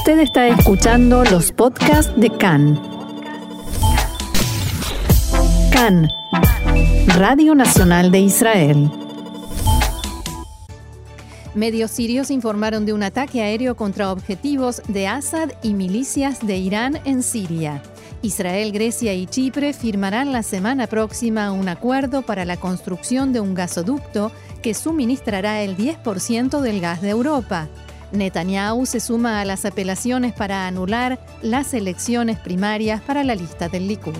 Usted está escuchando los podcasts de CAN. CAN, Radio Nacional de Israel. Medios sirios informaron de un ataque aéreo contra objetivos de Assad y milicias de Irán en Siria. Israel, Grecia y Chipre firmarán la semana próxima un acuerdo para la construcción de un gasoducto que suministrará el 10% del gas de Europa. Netanyahu se suma a las apelaciones para anular las elecciones primarias para la lista del Likud.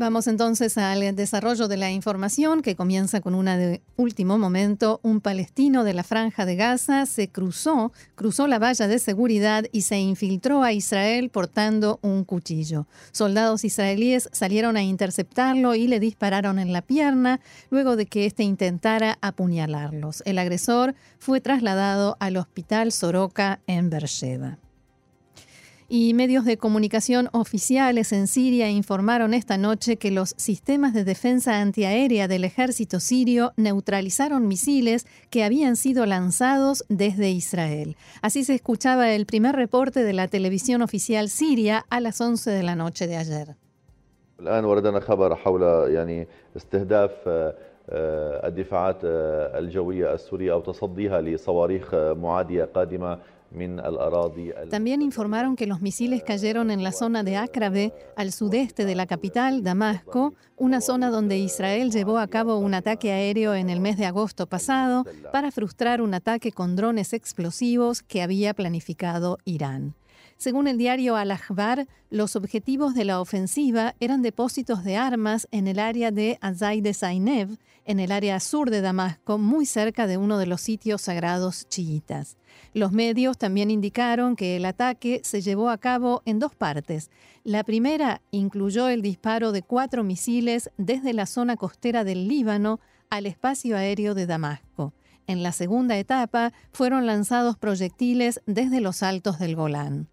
Vamos entonces al desarrollo de la información que comienza con una de último momento. Un palestino de la franja de Gaza se cruzó, cruzó la valla de seguridad y se infiltró a Israel portando un cuchillo. Soldados israelíes salieron a interceptarlo y le dispararon en la pierna luego de que éste intentara apuñalarlos. El agresor fue trasladado al hospital Soroka en Beersheba. Y medios de comunicación oficiales en Siria informaron esta noche que los sistemas de defensa antiaérea del ejército sirio neutralizaron misiles que habían sido lanzados desde Israel. Así se escuchaba el primer reporte de la televisión oficial siria a las 11 de la noche de ayer. También informaron que los misiles cayeron en la zona de Akrabe, al sudeste de la capital, Damasco, una zona donde Israel llevó a cabo un ataque aéreo en el mes de agosto pasado para frustrar un ataque con drones explosivos que había planificado Irán. Según el diario Al-Akhbar, los objetivos de la ofensiva eran depósitos de armas en el área de Azay de Zainev, en el área sur de Damasco, muy cerca de uno de los sitios sagrados chiitas. Los medios también indicaron que el ataque se llevó a cabo en dos partes. La primera incluyó el disparo de cuatro misiles desde la zona costera del Líbano al espacio aéreo de Damasco. En la segunda etapa fueron lanzados proyectiles desde los altos del Golán.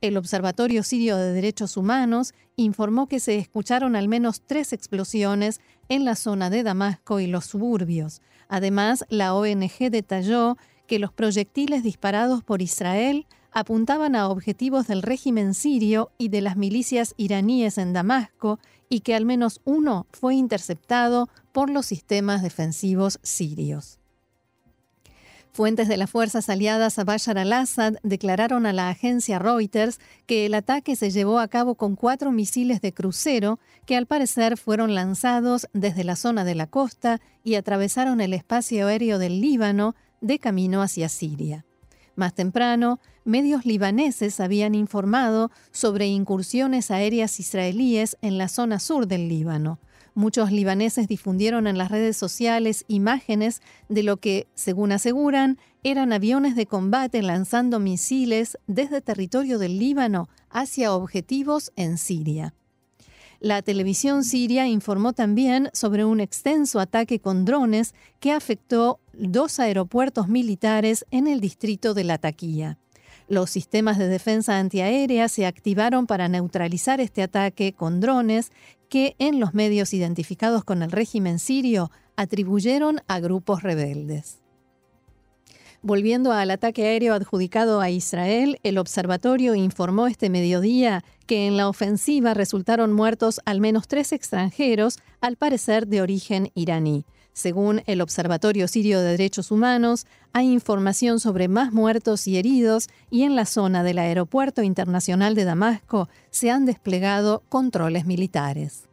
El Observatorio Sirio de Derechos Humanos informó que se escucharon al menos tres explosiones en la zona de Damasco y los suburbios. Además, la ONG detalló que los proyectiles disparados por Israel apuntaban a objetivos del régimen sirio y de las milicias iraníes en Damasco y que al menos uno fue interceptado por los sistemas defensivos sirios. Fuentes de las fuerzas aliadas a Bashar al-Assad declararon a la agencia Reuters que el ataque se llevó a cabo con cuatro misiles de crucero que al parecer fueron lanzados desde la zona de la costa y atravesaron el espacio aéreo del Líbano de camino hacia Siria. Más temprano, medios libaneses habían informado sobre incursiones aéreas israelíes en la zona sur del Líbano. Muchos libaneses difundieron en las redes sociales imágenes de lo que, según aseguran, eran aviones de combate lanzando misiles desde territorio del Líbano hacia objetivos en Siria. La televisión siria informó también sobre un extenso ataque con drones que afectó dos aeropuertos militares en el distrito de Latakia. Los sistemas de defensa antiaérea se activaron para neutralizar este ataque con drones que en los medios identificados con el régimen sirio atribuyeron a grupos rebeldes. Volviendo al ataque aéreo adjudicado a Israel, el observatorio informó este mediodía que en la ofensiva resultaron muertos al menos tres extranjeros, al parecer de origen iraní. Según el Observatorio Sirio de Derechos Humanos, hay información sobre más muertos y heridos y en la zona del Aeropuerto Internacional de Damasco se han desplegado controles militares.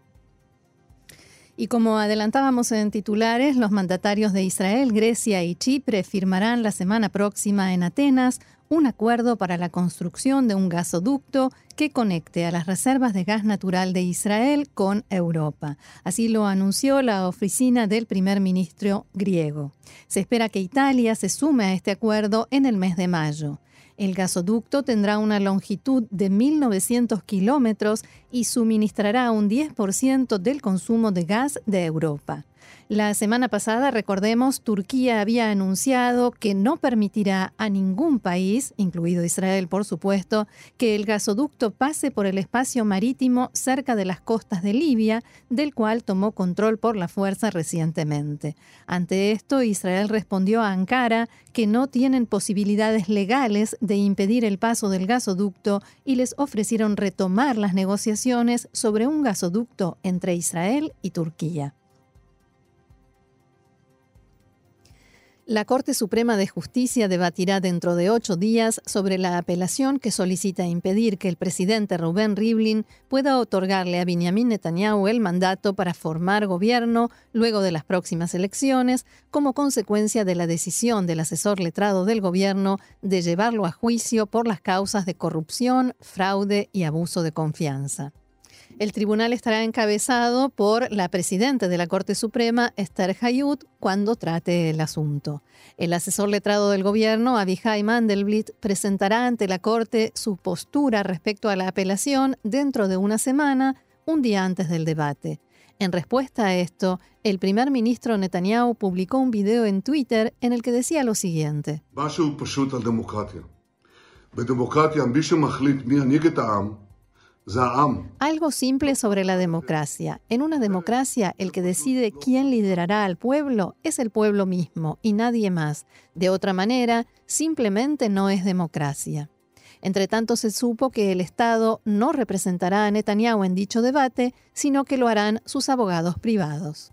Y como adelantábamos en titulares, los mandatarios de Israel, Grecia y Chipre firmarán la semana próxima en Atenas un acuerdo para la construcción de un gasoducto que conecte a las reservas de gas natural de Israel con Europa. Así lo anunció la oficina del primer ministro griego. Se espera que Italia se sume a este acuerdo en el mes de mayo. El gasoducto tendrá una longitud de 1.900 kilómetros y suministrará un 10% del consumo de gas de Europa. La semana pasada, recordemos, Turquía había anunciado que no permitirá a ningún país, incluido Israel por supuesto, que el gasoducto pase por el espacio marítimo cerca de las costas de Libia, del cual tomó control por la fuerza recientemente. Ante esto, Israel respondió a Ankara que no tienen posibilidades legales de impedir el paso del gasoducto y les ofrecieron retomar las negociaciones sobre un gasoducto entre Israel y Turquía. La Corte Suprema de Justicia debatirá dentro de ocho días sobre la apelación que solicita impedir que el presidente Rubén Rivlin pueda otorgarle a Benjamin Netanyahu el mandato para formar gobierno luego de las próximas elecciones, como consecuencia de la decisión del asesor letrado del gobierno de llevarlo a juicio por las causas de corrupción, fraude y abuso de confianza. El tribunal estará encabezado por la presidenta de la Corte Suprema, Esther Hayut, cuando trate el asunto. El asesor letrado del gobierno, Abihai Mandelblit, presentará ante la Corte su postura respecto a la apelación dentro de una semana, un día antes del debate. En respuesta a esto, el primer ministro Netanyahu publicó un video en Twitter en el que decía lo siguiente. Algo simple sobre la democracia. En una democracia, el que decide quién liderará al pueblo es el pueblo mismo y nadie más. De otra manera, simplemente no es democracia. Entre tanto, se supo que el Estado no representará a Netanyahu en dicho debate, sino que lo harán sus abogados privados.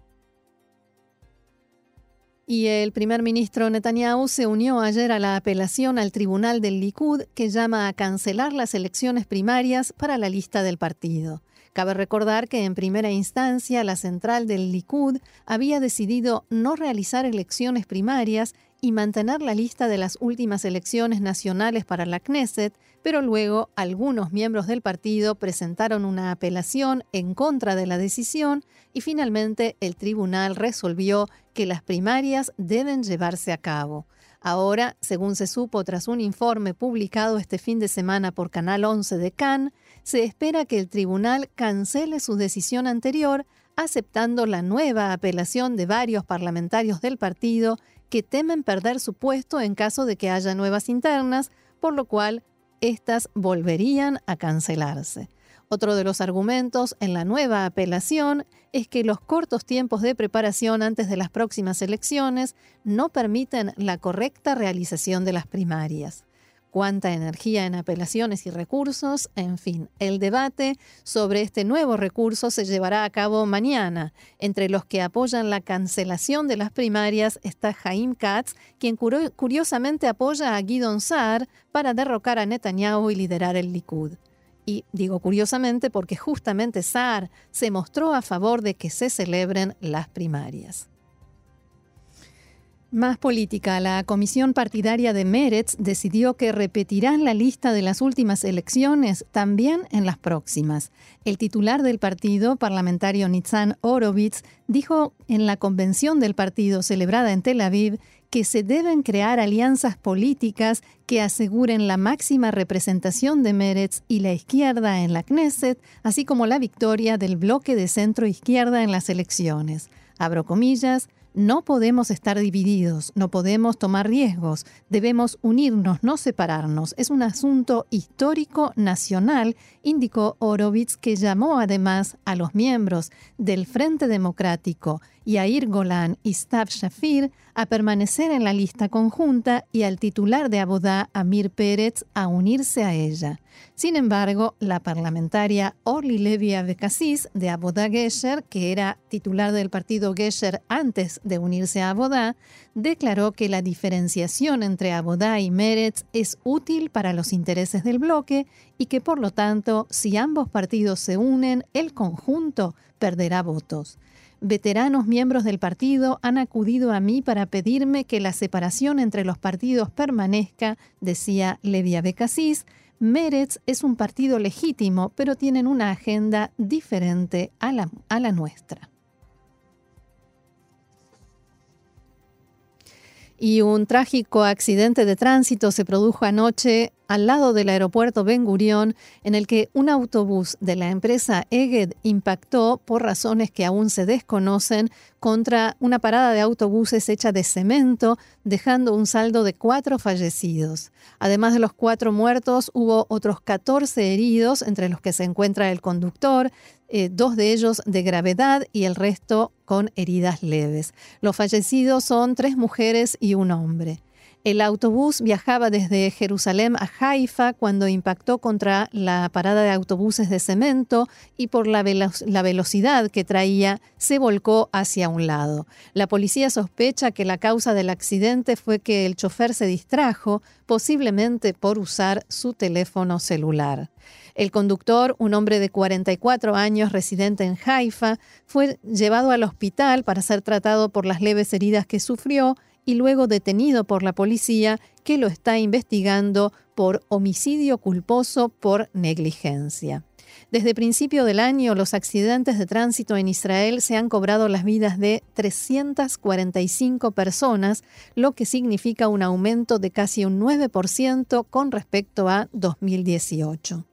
Y el primer ministro Netanyahu se unió ayer a la apelación al tribunal del Likud que llama a cancelar las elecciones primarias para la lista del partido. Cabe recordar que en primera instancia la central del Likud había decidido no realizar elecciones primarias y mantener la lista de las últimas elecciones nacionales para la Knesset, pero luego algunos miembros del partido presentaron una apelación en contra de la decisión y finalmente el tribunal resolvió que las primarias deben llevarse a cabo. Ahora, según se supo tras un informe publicado este fin de semana por Canal 11 de Cannes, se espera que el tribunal cancele su decisión anterior aceptando la nueva apelación de varios parlamentarios del partido que temen perder su puesto en caso de que haya nuevas internas, por lo cual éstas volverían a cancelarse. Otro de los argumentos en la nueva apelación es que los cortos tiempos de preparación antes de las próximas elecciones no permiten la correcta realización de las primarias cuánta energía en apelaciones y recursos, en fin, el debate sobre este nuevo recurso se llevará a cabo mañana. Entre los que apoyan la cancelación de las primarias está Jaim Katz, quien curiosamente apoya a Guidon Saar para derrocar a Netanyahu y liderar el Likud. Y digo curiosamente porque justamente Saar se mostró a favor de que se celebren las primarias. Más política. La comisión partidaria de Meretz decidió que repetirán la lista de las últimas elecciones también en las próximas. El titular del partido, parlamentario Nitzan Orovitz, dijo en la convención del partido celebrada en Tel Aviv que se deben crear alianzas políticas que aseguren la máxima representación de Meretz y la izquierda en la Knesset, así como la victoria del bloque de centro izquierda en las elecciones. Abro comillas, no podemos estar divididos, no podemos tomar riesgos, debemos unirnos, no separarnos. Es un asunto histórico nacional, indicó Horowitz, que llamó además a los miembros del Frente Democrático, Yair Golan y Stav Shafir, a permanecer en la lista conjunta y al titular de Abodá, Amir Pérez, a unirse a ella. Sin embargo, la parlamentaria Orly Levy Abekassis de Abodá Gesher, que era titular del partido Gesher antes de unirse a Abodá, declaró que la diferenciación entre Abodá y Meretz es útil para los intereses del bloque y que por lo tanto, si ambos partidos se unen, el conjunto perderá votos. Veteranos miembros del partido han acudido a mí para pedirme que la separación entre los partidos permanezca, decía Levy Abekassis, Meretz es un partido legítimo, pero tienen una agenda diferente a la, a la nuestra. Y un trágico accidente de tránsito se produjo anoche al lado del aeropuerto Ben Gurion, en el que un autobús de la empresa Eged impactó por razones que aún se desconocen contra una parada de autobuses hecha de cemento, dejando un saldo de cuatro fallecidos. Además de los cuatro muertos, hubo otros 14 heridos, entre los que se encuentra el conductor, eh, dos de ellos de gravedad y el resto con heridas leves. Los fallecidos son tres mujeres y un hombre. El autobús viajaba desde Jerusalén a Haifa cuando impactó contra la parada de autobuses de cemento y por la, velocidad que traía se volcó hacia un lado. La policía sospecha que la causa del accidente fue que el chofer se distrajo, posiblemente por usar su teléfono celular. El conductor, un hombre de 44 años residente en Haifa, fue llevado al hospital para ser tratado por las leves heridas que sufrió y luego detenido por la policía que lo está investigando por homicidio culposo por negligencia. Desde principio del año, los accidentes de tránsito en Israel se han cobrado las vidas de 345 personas, lo que significa un aumento de casi un 9% con respecto a 2018.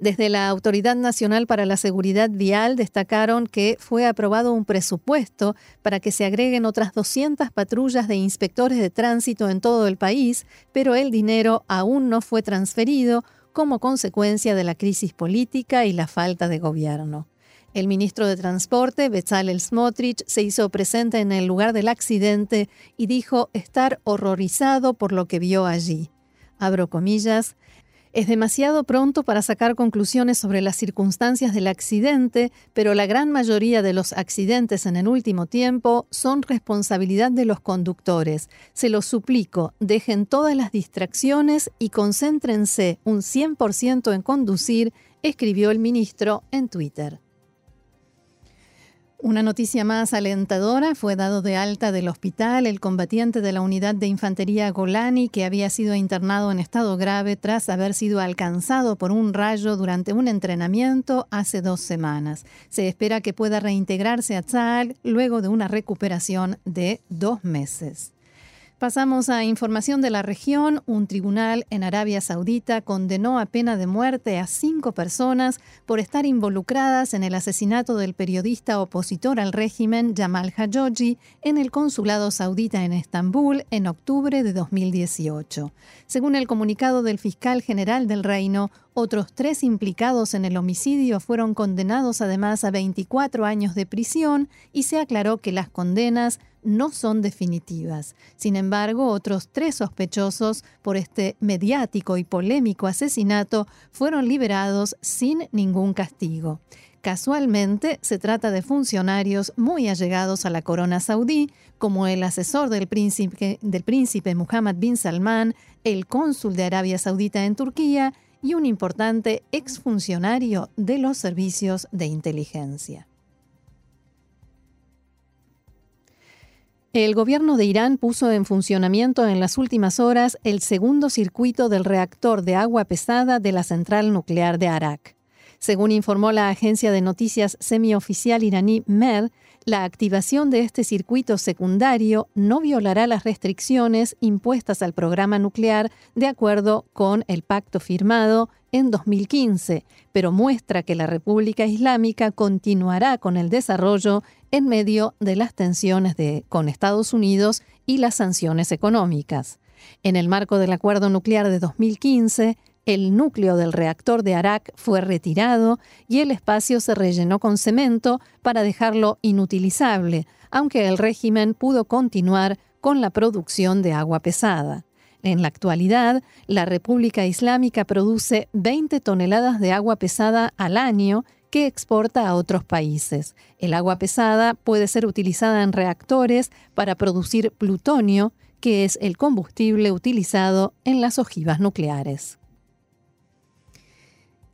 Desde la Autoridad Nacional para la Seguridad Vial destacaron que fue aprobado un presupuesto para que se agreguen otras 200 patrullas de inspectores de tránsito en todo el país, pero el dinero aún no fue transferido como consecuencia de la crisis política y la falta de gobierno. El ministro de Transporte, Bezalel Smotrich, se hizo presente en el lugar del accidente y dijo estar horrorizado por lo que vio allí. Abro comillas, es demasiado pronto para sacar conclusiones sobre las circunstancias del accidente, pero la gran mayoría de los accidentes en el último tiempo son responsabilidad de los conductores. Se los suplico, dejen todas las distracciones y concéntrense un 100% en conducir, escribió el ministro en Twitter. Una noticia más alentadora fue dado de alta del hospital el combatiente de la unidad de infantería Golani que había sido internado en estado grave tras haber sido alcanzado por un rayo durante un entrenamiento hace dos semanas. Se espera que pueda reintegrarse a Tzal luego de una recuperación de dos meses. Pasamos a información de la región. Un tribunal en Arabia Saudita condenó a pena de muerte a cinco personas por estar involucradas en el asesinato del periodista opositor al régimen Jamal Khashoggi en el consulado saudita en Estambul en octubre de 2018. Según el comunicado del fiscal general del reino, otros tres implicados en el homicidio fueron condenados además a 24 años de prisión y se aclaró que las condenas no son definitivas. Sin embargo, otros tres sospechosos por este mediático y polémico asesinato fueron liberados sin ningún castigo. Casualmente se trata de funcionarios muy allegados a la corona saudí, como el asesor del príncipe, del príncipe Muhammad bin Salman, el cónsul de Arabia Saudita en Turquía y un importante exfuncionario de los servicios de inteligencia. El gobierno de Irán puso en funcionamiento en las últimas horas el segundo circuito del reactor de agua pesada de la central nuclear de Arak. Según informó la agencia de noticias semioficial iraní MER, la activación de este circuito secundario no violará las restricciones impuestas al programa nuclear de acuerdo con el pacto firmado en 2015, pero muestra que la República Islámica continuará con el desarrollo en medio de las tensiones con Estados Unidos y las sanciones económicas. En el marco del acuerdo nuclear de 2015, el núcleo del reactor de Arak fue retirado y el espacio se rellenó con cemento para dejarlo inutilizable, aunque el régimen pudo continuar con la producción de agua pesada. En la actualidad, la República Islámica produce 20 toneladas de agua pesada al año que exporta a otros países. El agua pesada puede ser utilizada en reactores para producir plutonio, que es el combustible utilizado en las ojivas nucleares.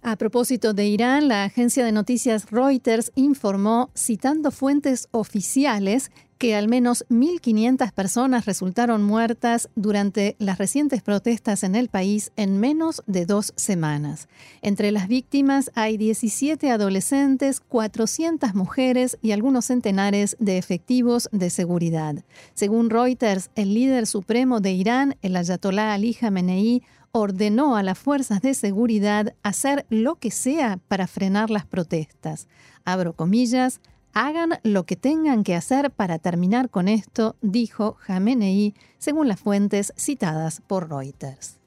A propósito de Irán, la agencia de noticias Reuters informó, citando fuentes oficiales, que al menos 1.500 personas resultaron muertas durante las recientes protestas en el país en menos de dos semanas. Entre las víctimas hay 17 adolescentes, 400 mujeres y algunos centenares de efectivos de seguridad. Según Reuters, el líder supremo de Irán, el ayatolá Ali Khamenei, ordenó a las fuerzas de seguridad hacer lo que sea para frenar las protestas. Abro comillas, Hagan lo que tengan que hacer para terminar con esto, dijo Jamenei, según las fuentes citadas por Reuters.